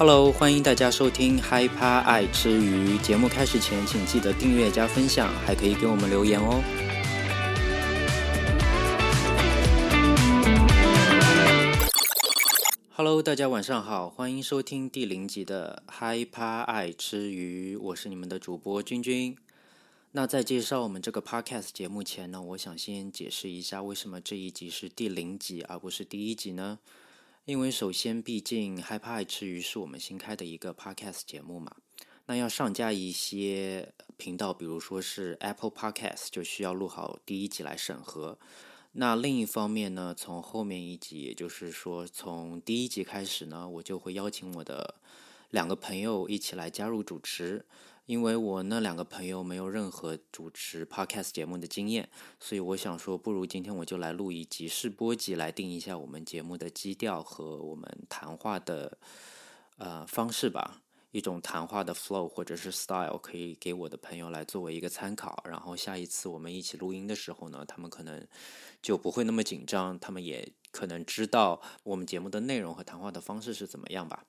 Hello，欢迎大家收听嗨趴爱吃鱼。节目开始前，请记得订阅加分享，还可以给我们留言哦。Hello，大家晚上好，欢迎收听第零集的嗨趴爱吃鱼，我是你们的主播君君。那在介绍我们这个 Podcast 节目前呢，我想先解释一下，为什么这一集是第零集而不是第一集呢？因为首先，毕竟害怕爱吃鱼是我们新开的一个 podcast 节目嘛，那要上架一些频道，比如说是 Apple Podcast，就需要录好第一集来审核。那另一方面呢，从后面一集，也就是说从第一集开始呢，我就会邀请我的两个朋友一起来加入主持。因为我那两个朋友没有任何主持 podcast 节目的经验，所以我想说，不如今天我就来录一集试播集，来定一下我们节目的基调和我们谈话的呃方式吧，一种谈话的 flow 或者是 style，可以给我的朋友来作为一个参考。然后下一次我们一起录音的时候呢，他们可能就不会那么紧张，他们也可能知道我们节目的内容和谈话的方式是怎么样吧。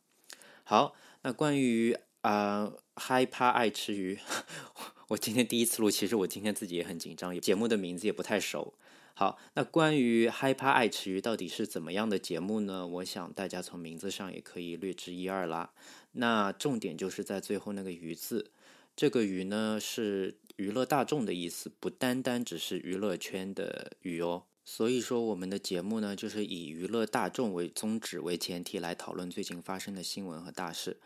好，那关于。啊，害怕爱吃鱼。我今天第一次录，其实我今天自己也很紧张，节目的名字也不太熟。好，那关于害怕爱吃鱼到底是怎么样的节目呢？我想大家从名字上也可以略知一二啦。那重点就是在最后那个“鱼”字，这个“鱼”呢是娱乐大众的意思，不单单只是娱乐圈的“鱼”哦。所以说，我们的节目呢，就是以娱乐大众为宗旨为前提来讨论最近发生的新闻和大事。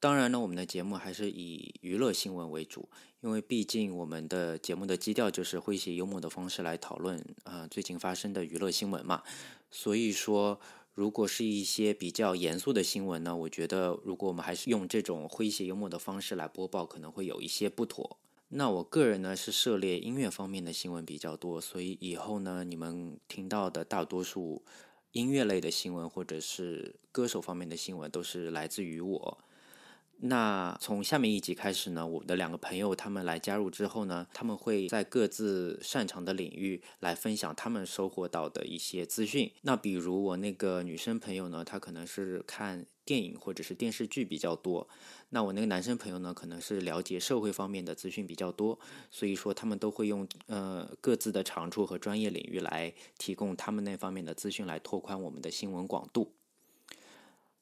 当然呢，我们的节目还是以娱乐新闻为主，因为毕竟我们的节目的基调就是诙谐幽默的方式来讨论啊最近发生的娱乐新闻嘛。所以说，如果是一些比较严肃的新闻呢，我觉得如果我们还是用这种诙谐幽默的方式来播报，可能会有一些不妥。那我个人呢是涉猎音乐方面的新闻比较多，所以以后呢你们听到的大多数音乐类的新闻或者是歌手方面的新闻，都是来自于我。那从下面一集开始呢，我的两个朋友他们来加入之后呢，他们会在各自擅长的领域来分享他们收获到的一些资讯。那比如我那个女生朋友呢，她可能是看电影或者是电视剧比较多；那我那个男生朋友呢，可能是了解社会方面的资讯比较多。所以说，他们都会用呃各自的长处和专业领域来提供他们那方面的资讯，来拓宽我们的新闻广度。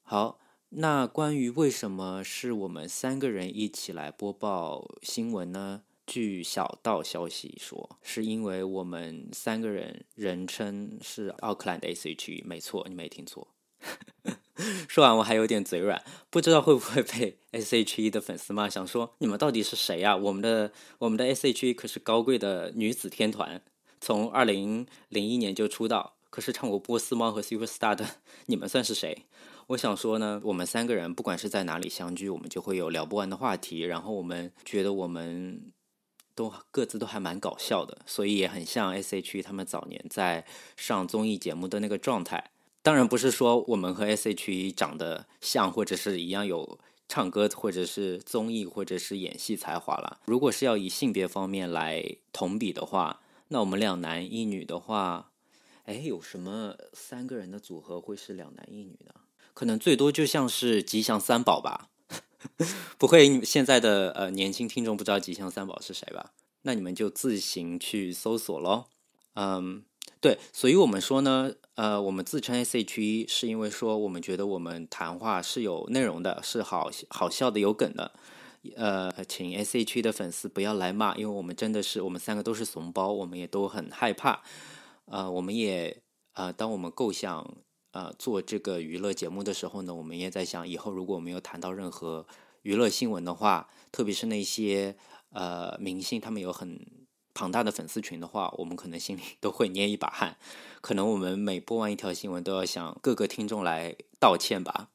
好。那关于为什么是我们三个人一起来播报新闻呢？据小道消息说，是因为我们三个人人称是奥克兰的 S.H.E，没错，你没听错。说完我还有点嘴软，不知道会不会被 S.H.E 的粉丝骂，想说你们到底是谁呀？我们的我们的 S.H.E 可是高贵的女子天团，从二零零一年就出道，可是唱过《波斯猫》和《Super Star》的，你们算是谁？我想说呢，我们三个人不管是在哪里相聚，我们就会有聊不完的话题。然后我们觉得我们都各自都还蛮搞笑的，所以也很像 S.H.E 他们早年在上综艺节目的那个状态。当然不是说我们和 S.H.E 长得像，或者是一样有唱歌，或者是综艺，或者是演戏才华了。如果是要以性别方面来同比的话，那我们两男一女的话，哎，有什么三个人的组合会是两男一女的？可能最多就像是吉祥三宝吧，不会现在的呃年轻听众不知道吉祥三宝是谁吧？那你们就自行去搜索喽。嗯，对，所以我们说呢，呃，我们自称 S.H.E 是因为说我们觉得我们谈话是有内容的，是好好笑的，有梗的。呃，请 S.H.E 的粉丝不要来骂，因为我们真的是我们三个都是怂包，我们也都很害怕。呃，我们也呃，当我们构想。呃，做这个娱乐节目的时候呢，我们也在想，以后如果没有谈到任何娱乐新闻的话，特别是那些呃明星，他们有很庞大的粉丝群的话，我们可能心里 都会捏一把汗，可能我们每播完一条新闻，都要向各个听众来道歉吧。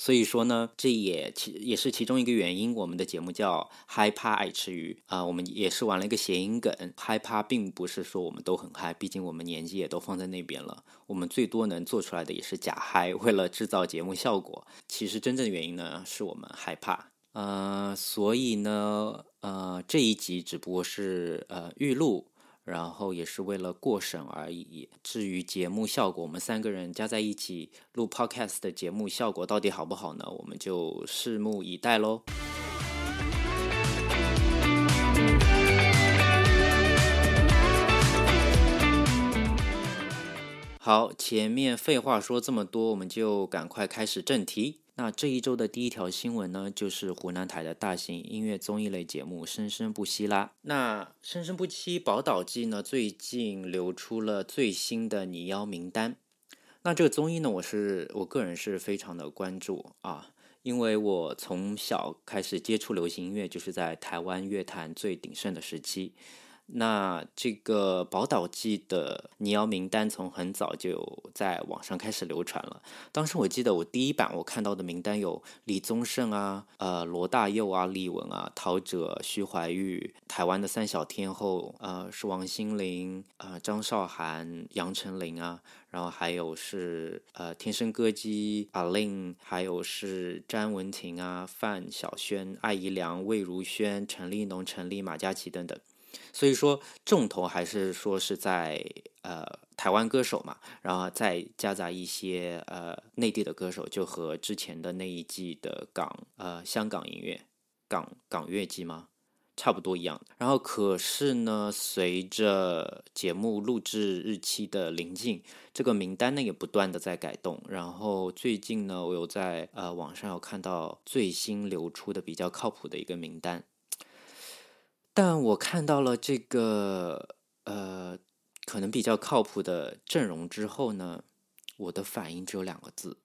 所以说呢，这也其也是其中一个原因。我们的节目叫嗨趴爱吃鱼啊，我们也是玩了一个谐音梗。嗨趴并不是说我们都很嗨，毕竟我们年纪也都放在那边了。我们最多能做出来的也是假嗨，为了制造节目效果。其实真正的原因呢，是我们害怕。呃，所以呢，呃，这一集只不过是呃预录，然后也是为了过审而已。至于节目效果，我们三个人加在一起录 podcast 的节目效果到底好不好呢？我们就拭目以待喽。好，前面废话说这么多，我们就赶快开始正题。那这一周的第一条新闻呢，就是湖南台的大型音乐综艺类节目《生生不息》啦。那《生生不息宝岛季》呢，最近流出了最新的拟邀名单。那这个综艺呢，我是我个人是非常的关注啊，因为我从小开始接触流行音乐，就是在台湾乐坛最鼎盛的时期。那这个宝岛季的拟邀名单从很早就在网上开始流传了。当时我记得我第一版我看到的名单有李宗盛啊、呃罗大佑啊、李玟啊、陶喆、徐怀钰，台湾的三小天后呃是王心凌啊、张韶涵、杨丞琳啊，然后还有是呃天生歌姬阿令，还有是詹雯婷啊、范晓萱、艾怡良、魏如萱、陈立农、陈立、马嘉祺等等。所以说，重头还是说是在呃台湾歌手嘛，然后再夹杂一些呃内地的歌手，就和之前的那一季的港呃香港音乐港港乐季吗，差不多一样。然后可是呢，随着节目录制日期的临近，这个名单呢也不断的在改动。然后最近呢，我有在呃网上有看到最新流出的比较靠谱的一个名单。但我看到了这个呃，可能比较靠谱的阵容之后呢，我的反应只有两个字：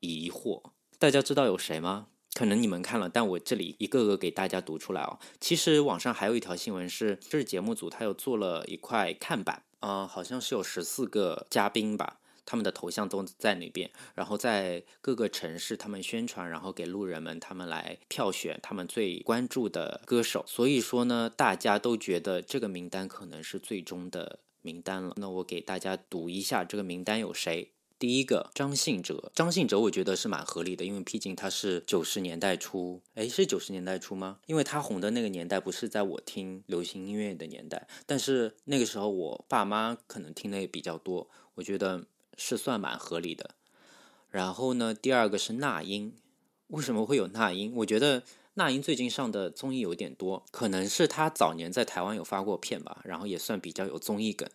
疑惑。大家知道有谁吗？可能你们看了，但我这里一个个给大家读出来哦。其实网上还有一条新闻是，这是节目组他又做了一块看板啊，好像是有十四个嘉宾吧。他们的头像都在那边，然后在各个城市他们宣传，然后给路人们他们来票选他们最关注的歌手。所以说呢，大家都觉得这个名单可能是最终的名单了。那我给大家读一下这个名单有谁。第一个张信哲，张信哲我觉得是蛮合理的，因为毕竟他是九十年代初，哎，是九十年代初吗？因为他红的那个年代不是在我听流行音乐的年代，但是那个时候我爸妈可能听的也比较多，我觉得。是算蛮合理的，然后呢，第二个是那英，为什么会有那英？我觉得那英最近上的综艺有点多，可能是他早年在台湾有发过片吧，然后也算比较有综艺梗。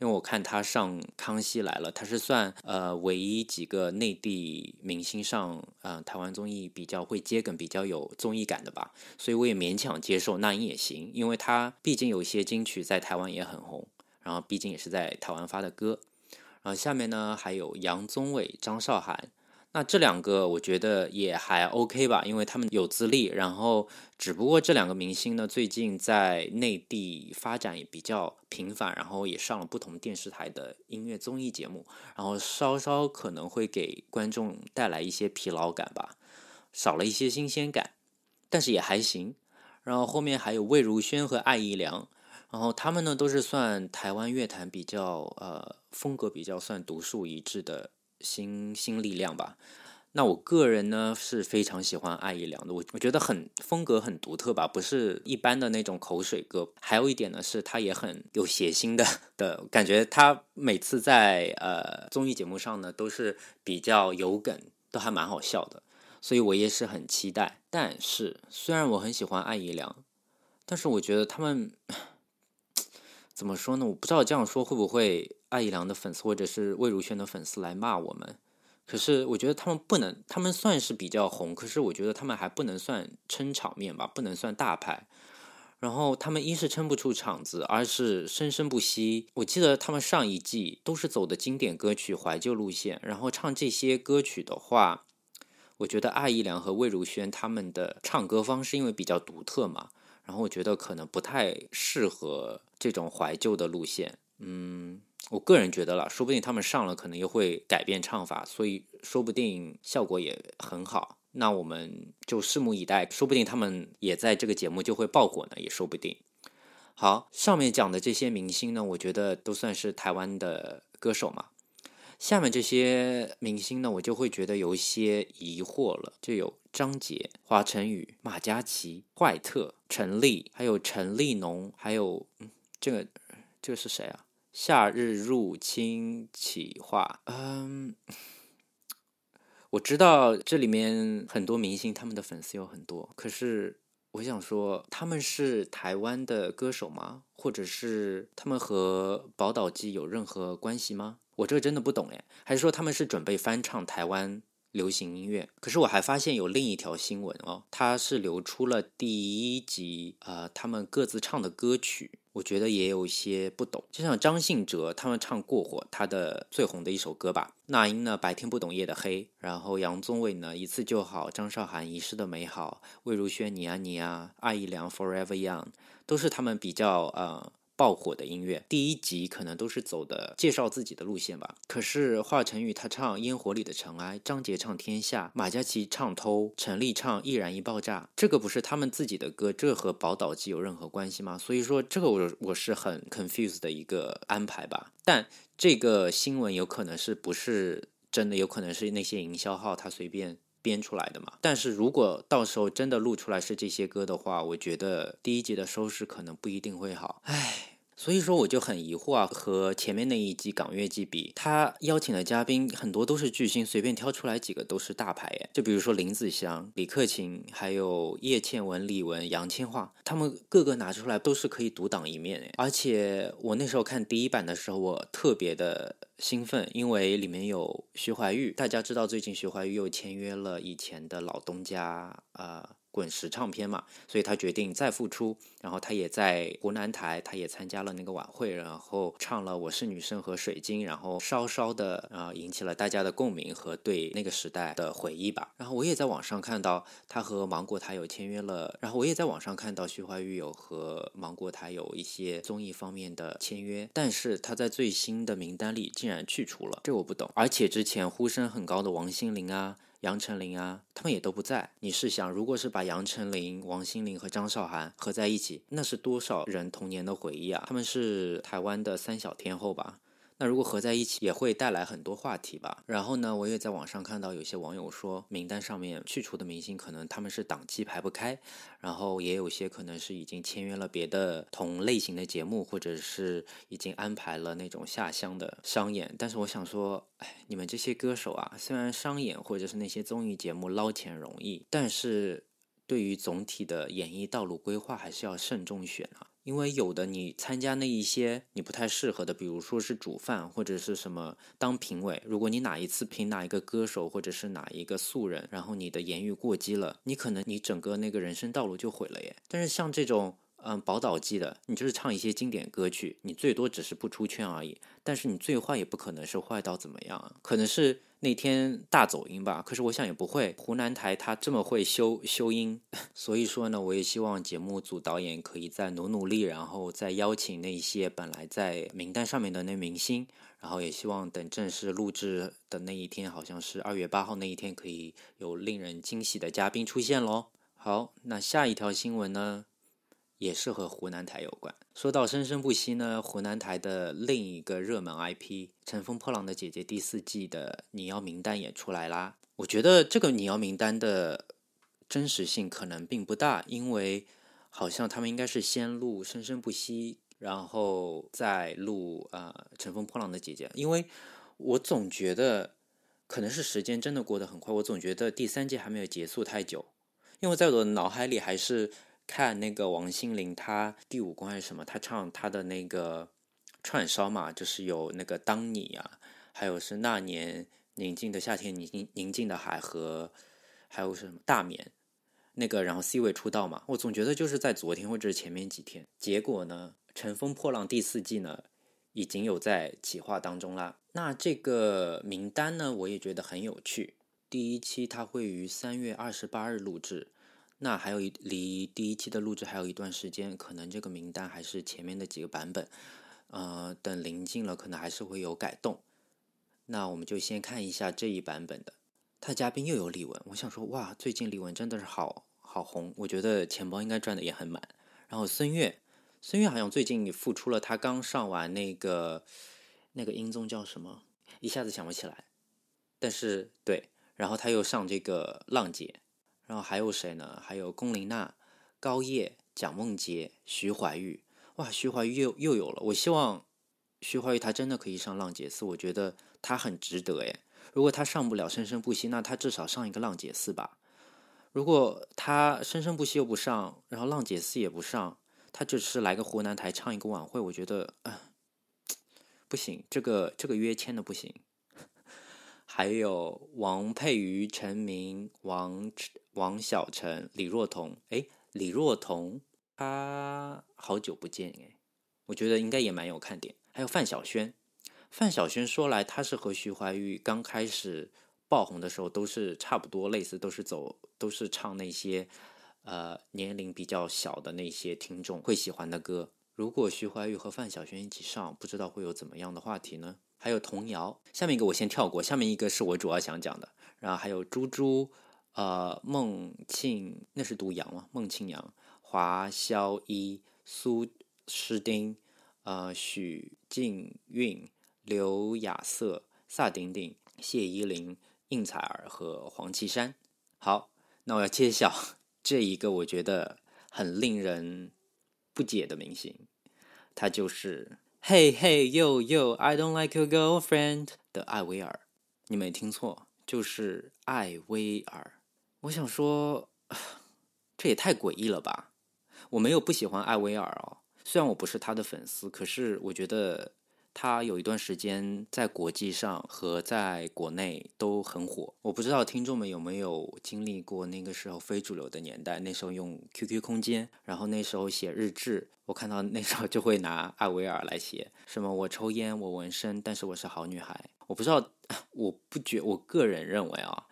因为我看他上《康熙来了》，他是算呃唯一几个内地明星上呃台湾综艺比较会接梗、比较有综艺感的吧，所以我也勉强接受那英也行，因为他毕竟有一些金曲在台湾也很红，然后毕竟也是在台湾发的歌。然后下面呢还有杨宗纬、张韶涵，那这两个我觉得也还 OK 吧，因为他们有资历。然后只不过这两个明星呢，最近在内地发展也比较频繁，然后也上了不同电视台的音乐综艺节目，然后稍稍可能会给观众带来一些疲劳感吧，少了一些新鲜感，但是也还行。然后后面还有魏如萱和艾怡良。然后他们呢，都是算台湾乐坛比较呃风格比较算独树一帜的新新力量吧。那我个人呢是非常喜欢艾怡良的，我我觉得很风格很独特吧，不是一般的那种口水歌。还有一点呢是，他也很有谐星的 的感觉。他每次在呃综艺节目上呢，都是比较有梗，都还蛮好笑的，所以我也是很期待。但是虽然我很喜欢艾怡良，但是我觉得他们。怎么说呢？我不知道这样说会不会艾怡良的粉丝或者是魏如萱的粉丝来骂我们。可是我觉得他们不能，他们算是比较红，可是我觉得他们还不能算撑场面吧，不能算大牌。然后他们一是撑不出场子，二是生生不息。我记得他们上一季都是走的经典歌曲怀旧路线，然后唱这些歌曲的话，我觉得艾怡良和魏如萱他们的唱歌方式因为比较独特嘛。然后我觉得可能不太适合这种怀旧的路线，嗯，我个人觉得了，说不定他们上了可能又会改变唱法，所以说不定效果也很好。那我们就拭目以待，说不定他们也在这个节目就会爆火呢，也说不定。好，上面讲的这些明星呢，我觉得都算是台湾的歌手嘛。下面这些明星呢，我就会觉得有一些疑惑了，就有张杰、华晨宇、马嘉祺、坏特、陈立，还有陈立农，还有，这个这个是谁啊？夏日入侵企划，嗯，我知道这里面很多明星，他们的粉丝有很多，可是我想说，他们是台湾的歌手吗？或者是他们和宝岛记有任何关系吗？我这个真的不懂哎，还是说他们是准备翻唱台湾流行音乐？可是我还发现有另一条新闻哦，它是流出了第一集，呃，他们各自唱的歌曲。我觉得也有一些不懂，就像张信哲他们唱《过火》，他的最红的一首歌吧。那英呢，《白天不懂夜的黑》，然后杨宗纬呢，《一次就好》，张韶涵《遗失的美好》，魏如萱《你啊你啊》，艾怡良《Forever Young》，都是他们比较呃。爆火的音乐，第一集可能都是走的介绍自己的路线吧。可是华晨宇他唱《烟火里的尘埃》，张杰唱《天下》，马嘉祺唱《偷》，陈粒唱《易燃易爆炸》，这个不是他们自己的歌，这和宝岛记有任何关系吗？所以说，这个我我是很 confused 的一个安排吧。但这个新闻有可能是不是真的，有可能是那些营销号他随便编出来的嘛？但是如果到时候真的录出来是这些歌的话，我觉得第一集的收视可能不一定会好。唉。所以说我就很疑惑啊，和前面那一季港乐季比，他邀请的嘉宾很多都是巨星，随便挑出来几个都是大牌哎。就比如说林子祥、李克勤，还有叶倩文、李玟、杨千嬅，他们个个拿出来都是可以独当一面哎。而且我那时候看第一版的时候，我特别的兴奋，因为里面有徐怀钰。大家知道最近徐怀钰又签约了以前的老东家啊。滚石唱片嘛，所以他决定再复出，然后他也在湖南台，他也参加了那个晚会，然后唱了《我是女生》和《水晶》，然后稍稍的啊引起了大家的共鸣和对那个时代的回忆吧。然后我也在网上看到他和芒果台有签约了，然后我也在网上看到徐怀钰有和芒果台有一些综艺方面的签约，但是他在最新的名单里竟然去除了，这我不懂。而且之前呼声很高的王心凌啊。杨丞琳啊，他们也都不在。你试想，如果是把杨丞琳、王心凌和张韶涵合在一起，那是多少人童年的回忆啊？他们是台湾的三小天后吧？那如果合在一起，也会带来很多话题吧。然后呢，我也在网上看到有些网友说，名单上面去除的明星可能他们是档期排不开，然后也有些可能是已经签约了别的同类型的节目，或者是已经安排了那种下乡的商演。但是我想说，哎，你们这些歌手啊，虽然商演或者是那些综艺节目捞钱容易，但是对于总体的演艺道路规划，还是要慎重选啊。因为有的你参加那一些你不太适合的，比如说是煮饭或者是什么当评委，如果你哪一次评哪一个歌手或者是哪一个素人，然后你的言语过激了，你可能你整个那个人生道路就毁了耶。但是像这种嗯宝岛季的，你就是唱一些经典歌曲，你最多只是不出圈而已，但是你最坏也不可能是坏到怎么样啊，可能是。那天大走音吧，可是我想也不会。湖南台他这么会修修音，所以说呢，我也希望节目组导演可以再努努力，然后再邀请那些本来在名单上面的那明星，然后也希望等正式录制的那一天，好像是二月八号那一天，可以有令人惊喜的嘉宾出现喽。好，那下一条新闻呢？也是和湖南台有关。说到生生不息呢，湖南台的另一个热门 IP《乘风破浪的姐姐》第四季的你要名单也出来啦。我觉得这个你要名单的真实性可能并不大，因为好像他们应该是先录《生生不息》，然后再录啊《乘风破浪的姐姐》。因为我总觉得可能是时间真的过得很快，我总觉得第三季还没有结束太久，因为在我的脑海里还是。看那个王心凌，她第五关还是什么？她唱她的那个串烧嘛，就是有那个当你啊，还有是那年宁静的夏天，宁静宁静的海和还有是什么大眠那个，然后 C 位出道嘛。我总觉得就是在昨天或者是前面几天。结果呢，《乘风破浪》第四季呢已经有在企划当中啦。那这个名单呢，我也觉得很有趣。第一期它会于三月二十八日录制。那还有一离第一期的录制还有一段时间，可能这个名单还是前面的几个版本，呃，等临近了可能还是会有改动。那我们就先看一下这一版本的，他的嘉宾又有李玟，我想说哇，最近李玟真的是好好红，我觉得钱包应该赚的也很满。然后孙悦，孙悦好像最近复出了，他刚上完那个那个音综叫什么，一下子想不起来，但是对，然后他又上这个浪姐。然后还有谁呢？还有龚琳娜、高叶、蒋梦婕、徐怀钰。哇，徐怀钰又又有了。我希望徐怀钰他真的可以上浪姐四，我觉得他很值得诶。如果他上不了生生不息，那他至少上一个浪姐四吧。如果他生生不息又不上，然后浪姐四也不上，他只是来个湖南台唱一个晚会，我觉得不行，这个这个约签的不行。还有王佩瑜、陈明、王王小晨、李若彤，哎，李若彤，他好久不见哎，我觉得应该也蛮有看点。还有范晓萱，范晓萱说来，她是和徐怀钰刚开始爆红的时候都是差不多类似，都是走都是唱那些呃年龄比较小的那些听众会喜欢的歌。如果徐怀钰和范晓萱一起上，不知道会有怎么样的话题呢？还有童谣，下面一个我先跳过，下面一个是我主要想讲的。然后还有猪猪，呃，孟庆，那是读杨吗？孟庆阳、华萧一、苏诗丁，呃，许静韵、刘雅瑟、萨顶顶、谢依霖、应采儿和黄绮珊。好，那我要揭晓这一个我觉得很令人不解的明星，他就是。Hey hey yo yo, I don't like your girlfriend 的艾薇儿，你没听错，就是艾薇儿。我想说，这也太诡异了吧！我没有不喜欢艾薇儿哦，虽然我不是她的粉丝，可是我觉得。他有一段时间在国际上和在国内都很火，我不知道听众们有没有经历过那个时候非主流的年代。那时候用 QQ 空间，然后那时候写日志，我看到那时候就会拿艾薇儿来写，什么我抽烟，我纹身，但是我是好女孩。我不知道，我不觉，我个人认为啊，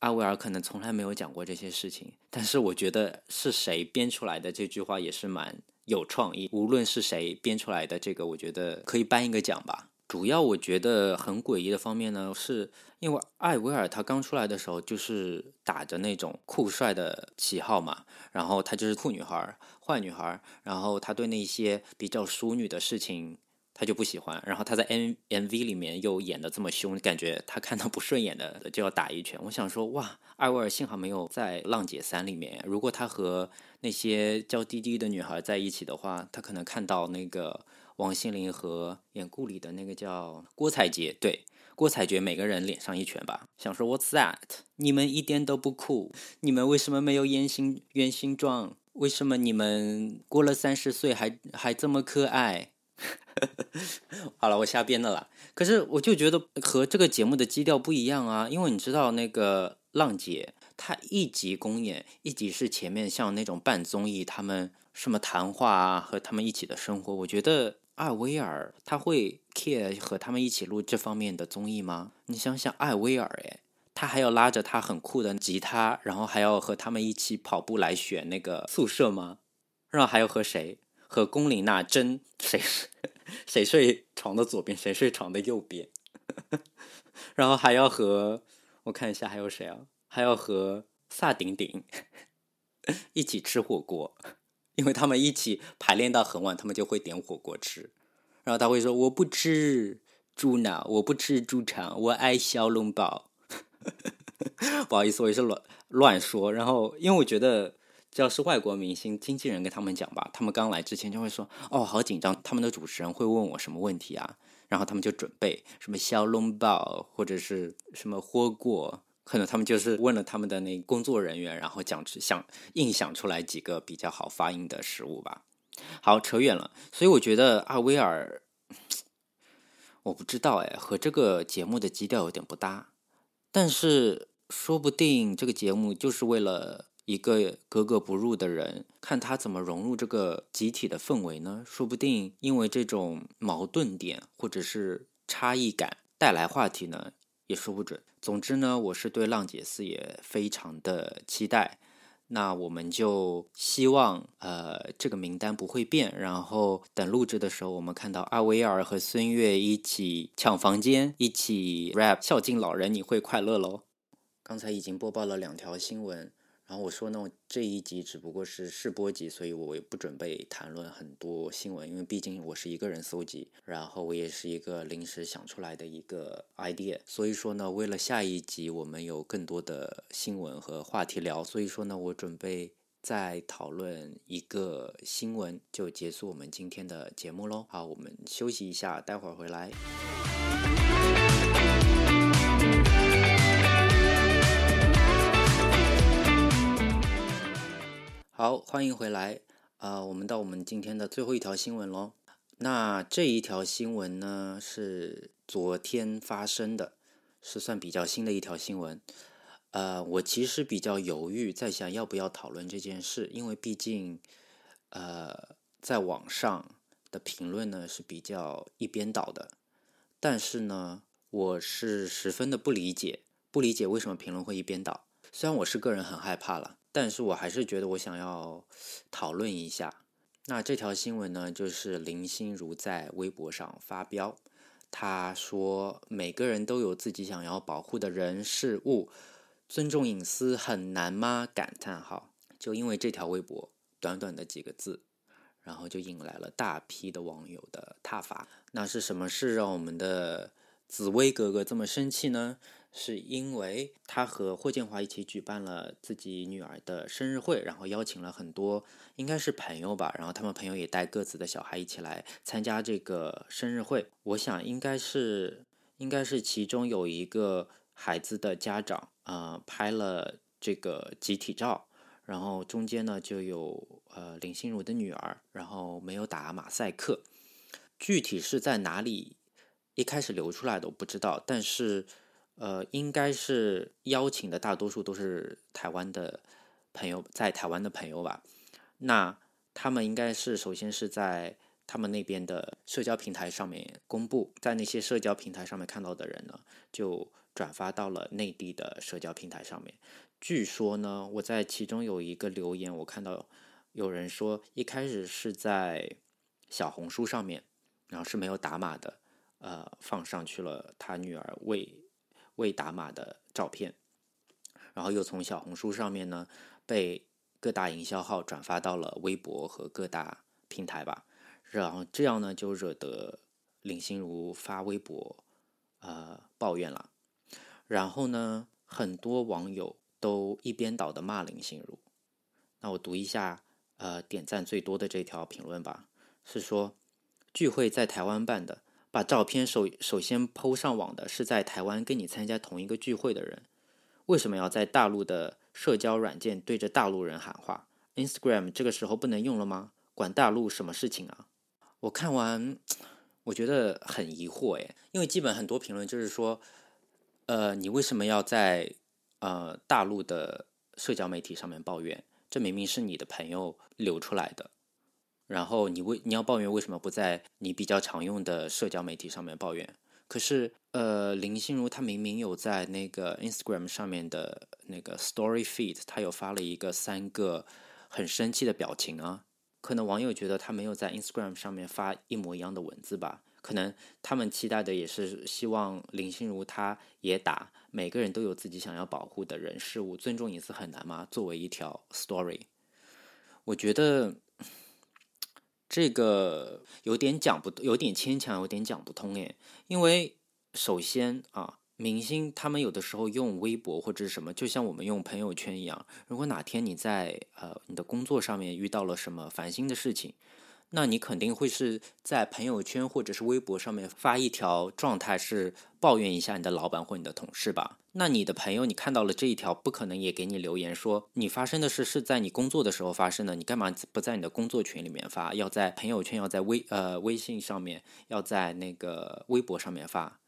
艾薇儿可能从来没有讲过这些事情，但是我觉得是谁编出来的这句话也是蛮。有创意，无论是谁编出来的这个，我觉得可以颁一个奖吧。主要我觉得很诡异的方面呢，是因为艾薇儿她刚出来的时候就是打着那种酷帅的旗号嘛，然后她就是酷女孩、坏女孩，然后她对那些比较淑女的事情。他就不喜欢，然后他在 M M V 里面又演的这么凶，感觉他看到不顺眼的就要打一拳。我想说，哇，艾薇儿幸好没有在《浪姐三》里面。如果他和那些娇滴滴的女孩在一起的话，他可能看到那个王心凌和演顾里的那个叫郭采洁，对，郭采洁每个人脸上一拳吧。想说 What's that？你们一点都不酷，你们为什么没有原形原形状？为什么你们过了三十岁还还这么可爱？好了，我瞎编的啦。可是我就觉得和这个节目的基调不一样啊，因为你知道那个浪姐，她一集公演，一集是前面像那种半综艺，他们什么谈话啊，和他们一起的生活。我觉得艾薇儿他会 care 和他们一起录这方面的综艺吗？你想想艾薇儿，诶，他还要拉着他很酷的吉他，然后还要和他们一起跑步来选那个宿舍吗？然后还要和谁？和龚琳娜争谁 谁睡床的左边，谁睡床的右边，然后还要和我看一下还有谁啊？还要和萨顶顶 一起吃火锅，因为他们一起排练到很晚，他们就会点火锅吃。然后他会说：“我不吃猪脑，我不吃猪肠，我爱小笼包。”不好意思，我也是乱乱说。然后因为我觉得。只要是外国明星，经纪人跟他们讲吧，他们刚来之前就会说：“哦，好紧张。”他们的主持人会问我什么问题啊？然后他们就准备什么小笼包或者是什么火锅，可能他们就是问了他们的那工作人员，然后讲想硬想出来几个比较好发音的食物吧。好，扯远了。所以我觉得阿威尔，我不知道哎，和这个节目的基调有点不搭。但是说不定这个节目就是为了。一个格格不入的人，看他怎么融入这个集体的氛围呢？说不定因为这种矛盾点或者是差异感带来话题呢，也说不准。总之呢，我是对浪姐四也非常的期待。那我们就希望，呃，这个名单不会变。然后等录制的时候，我们看到阿维尔和孙悦一起抢房间，一起 rap，孝敬老人，你会快乐喽。刚才已经播报了两条新闻。然后我说呢，这一集只不过是试播集，所以我也不准备谈论很多新闻，因为毕竟我是一个人搜集，然后我也是一个临时想出来的一个 idea，所以说呢，为了下一集我们有更多的新闻和话题聊，所以说呢，我准备再讨论一个新闻，就结束我们今天的节目喽。好，我们休息一下，待会儿回来。好，欢迎回来。啊，我们到我们今天的最后一条新闻喽。那这一条新闻呢，是昨天发生的，是算比较新的一条新闻。呃，我其实比较犹豫，在想要不要讨论这件事，因为毕竟，呃，在网上的评论呢是比较一边倒的。但是呢，我是十分的不理解，不理解为什么评论会一边倒。虽然我是个人很害怕了，但是我还是觉得我想要讨论一下。那这条新闻呢，就是林心如在微博上发飙，她说：“每个人都有自己想要保护的人事物，尊重隐私很难吗？”感叹号！就因为这条微博短短的几个字，然后就引来了大批的网友的挞伐。那是什么事让我们的紫薇格格这么生气呢？是因为他和霍建华一起举办了自己女儿的生日会，然后邀请了很多应该是朋友吧，然后他们朋友也带各自的小孩一起来参加这个生日会。我想应该是应该是其中有一个孩子的家长啊拍了这个集体照，然后中间呢就有呃林心如的女儿，然后没有打马赛克，具体是在哪里一开始流出来的我不知道，但是。呃，应该是邀请的大多数都是台湾的朋友，在台湾的朋友吧。那他们应该是首先是在他们那边的社交平台上面公布，在那些社交平台上面看到的人呢，就转发到了内地的社交平台上面。据说呢，我在其中有一个留言，我看到有人说，一开始是在小红书上面，然后是没有打码的，呃，放上去了他女儿为。未打码的照片，然后又从小红书上面呢被各大营销号转发到了微博和各大平台吧，然后这样呢就惹得林心如发微博呃抱怨了，然后呢很多网友都一边倒的骂林心如，那我读一下呃点赞最多的这条评论吧，是说聚会在台湾办的。把照片首首先抛上网的是在台湾跟你参加同一个聚会的人，为什么要在大陆的社交软件对着大陆人喊话？Instagram 这个时候不能用了吗？管大陆什么事情啊？我看完，我觉得很疑惑诶，因为基本很多评论就是说，呃，你为什么要在呃大陆的社交媒体上面抱怨？这明明是你的朋友流出来的。然后你为你要抱怨为什么不在你比较常用的社交媒体上面抱怨？可是，呃，林心如她明明有在那个 Instagram 上面的那个 Story Feed，她有发了一个三个很生气的表情啊。可能网友觉得她没有在 Instagram 上面发一模一样的文字吧？可能他们期待的也是希望林心如她也打每个人都有自己想要保护的人事物，尊重隐私很难吗？作为一条 Story，我觉得。这个有点讲不，有点牵强，有点讲不通诶。因为首先啊，明星他们有的时候用微博或者什么，就像我们用朋友圈一样。如果哪天你在呃你的工作上面遇到了什么烦心的事情，那你肯定会是在朋友圈或者是微博上面发一条状态，是抱怨一下你的老板或你的同事吧？那你的朋友你看到了这一条，不可能也给你留言说你发生的事是在你工作的时候发生的，你干嘛不在你的工作群里面发？要在朋友圈，要在微呃微信上面，要在那个微博上面发？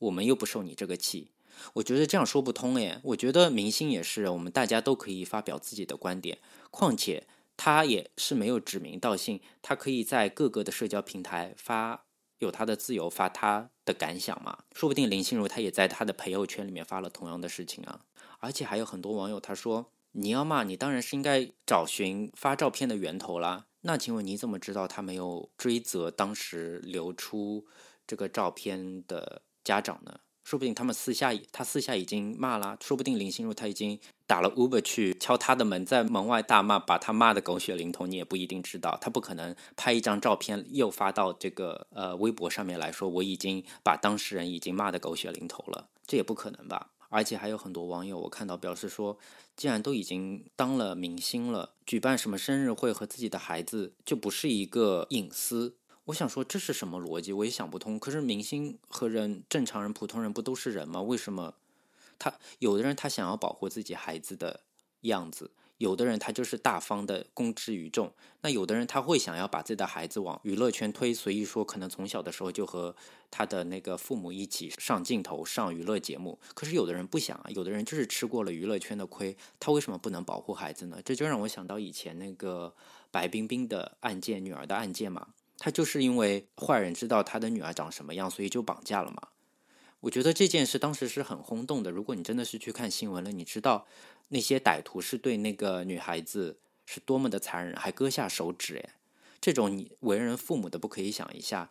我们又不受你这个气，我觉得这样说不通诶。我觉得明星也是，我们大家都可以发表自己的观点，况且。他也是没有指名道姓，他可以在各个的社交平台发，有他的自由发他的感想嘛？说不定林心如他也在他的朋友圈里面发了同样的事情啊！而且还有很多网友他说，你要骂你当然是应该找寻发照片的源头啦。那请问你怎么知道他没有追责当时流出这个照片的家长呢？说不定他们私下，他私下已经骂了。说不定林心如他已经打了 Uber 去敲他的门，在门外大骂，把他骂的狗血淋头。你也不一定知道，他不可能拍一张照片又发到这个呃微博上面来说，我已经把当事人已经骂的狗血淋头了，这也不可能吧？而且还有很多网友我看到表示说，既然都已经当了明星了，举办什么生日会和自己的孩子就不是一个隐私。我想说这是什么逻辑？我也想不通。可是明星和人正常人、普通人不都是人吗？为什么他有的人他想要保护自己孩子的样子？有的人他就是大方的公之于众，那有的人他会想要把自己的孩子往娱乐圈推，所以说可能从小的时候就和他的那个父母一起上镜头上娱乐节目。可是有的人不想啊，有的人就是吃过了娱乐圈的亏，他为什么不能保护孩子呢？这就让我想到以前那个白冰冰的案件，女儿的案件嘛，他就是因为坏人知道他的女儿长什么样，所以就绑架了嘛。我觉得这件事当时是很轰动的。如果你真的是去看新闻了，你知道那些歹徒是对那个女孩子是多么的残忍，还割下手指。哎，这种你为人父母的不可以想一下，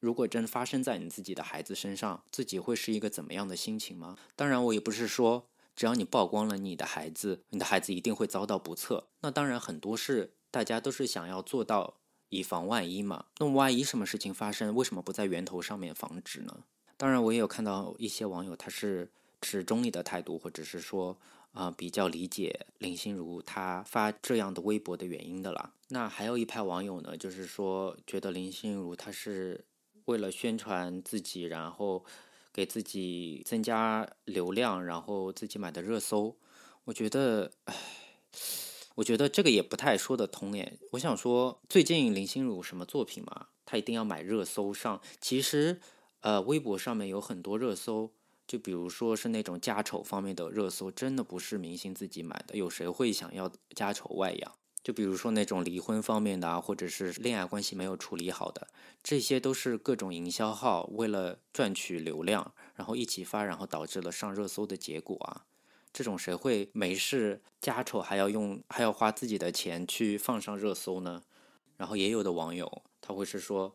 如果真发生在你自己的孩子身上，自己会是一个怎么样的心情吗？当然，我也不是说只要你曝光了你的孩子，你的孩子一定会遭到不测。那当然，很多事大家都是想要做到以防万一嘛。那万一什么事情发生，为什么不在源头上面防止呢？当然，我也有看到一些网友，他是持中立的态度，或者是说，啊，比较理解林心如她发这样的微博的原因的啦。那还有一派网友呢，就是说，觉得林心如她是为了宣传自己，然后给自己增加流量，然后自己买的热搜。我觉得，唉，我觉得这个也不太说得通耶。我想说，最近林心如什么作品嘛，她一定要买热搜上？其实。呃，微博上面有很多热搜，就比如说是那种家丑方面的热搜，真的不是明星自己买的。有谁会想要家丑外扬？就比如说那种离婚方面的啊，或者是恋爱关系没有处理好的，这些都是各种营销号为了赚取流量，然后一起发，然后导致了上热搜的结果啊。这种谁会没事家丑还要用还要花自己的钱去放上热搜呢？然后也有的网友他会是说。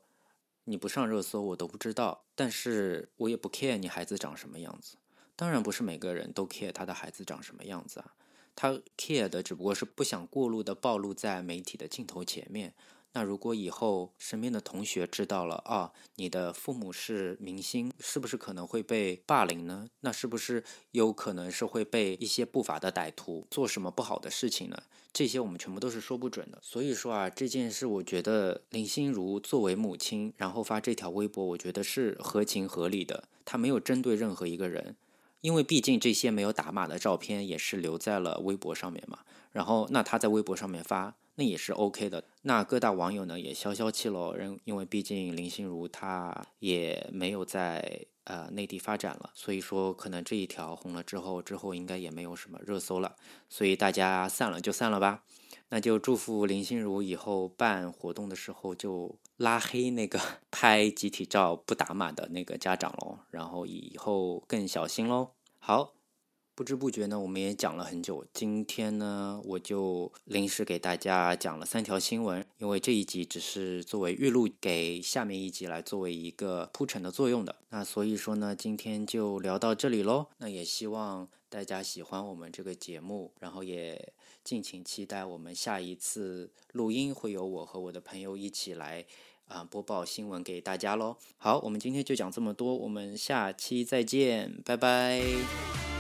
你不上热搜，我都不知道。但是我也不 care 你孩子长什么样子。当然不是每个人都 care 他的孩子长什么样子啊，他 care 的只不过是不想过路的暴露在媒体的镜头前面。那如果以后身边的同学知道了啊，你的父母是明星，是不是可能会被霸凌呢？那是不是有可能是会被一些不法的歹徒做什么不好的事情呢？这些我们全部都是说不准的。所以说啊，这件事我觉得林心如作为母亲，然后发这条微博，我觉得是合情合理的。她没有针对任何一个人，因为毕竟这些没有打码的照片也是留在了微博上面嘛。然后那她在微博上面发。那也是 OK 的。那各大网友呢也消消气喽，因因为毕竟林心如她也没有在呃内地发展了，所以说可能这一条红了之后，之后应该也没有什么热搜了，所以大家散了就散了吧。那就祝福林心如以后办活动的时候就拉黑那个 拍集体照不打码的那个家长喽，然后以后更小心喽。好。不知不觉呢，我们也讲了很久。今天呢，我就临时给大家讲了三条新闻，因为这一集只是作为预录，给下面一集来作为一个铺陈的作用的。那所以说呢，今天就聊到这里喽。那也希望大家喜欢我们这个节目，然后也敬请期待我们下一次录音会有我和我的朋友一起来啊播报新闻给大家喽。好，我们今天就讲这么多，我们下期再见，拜拜。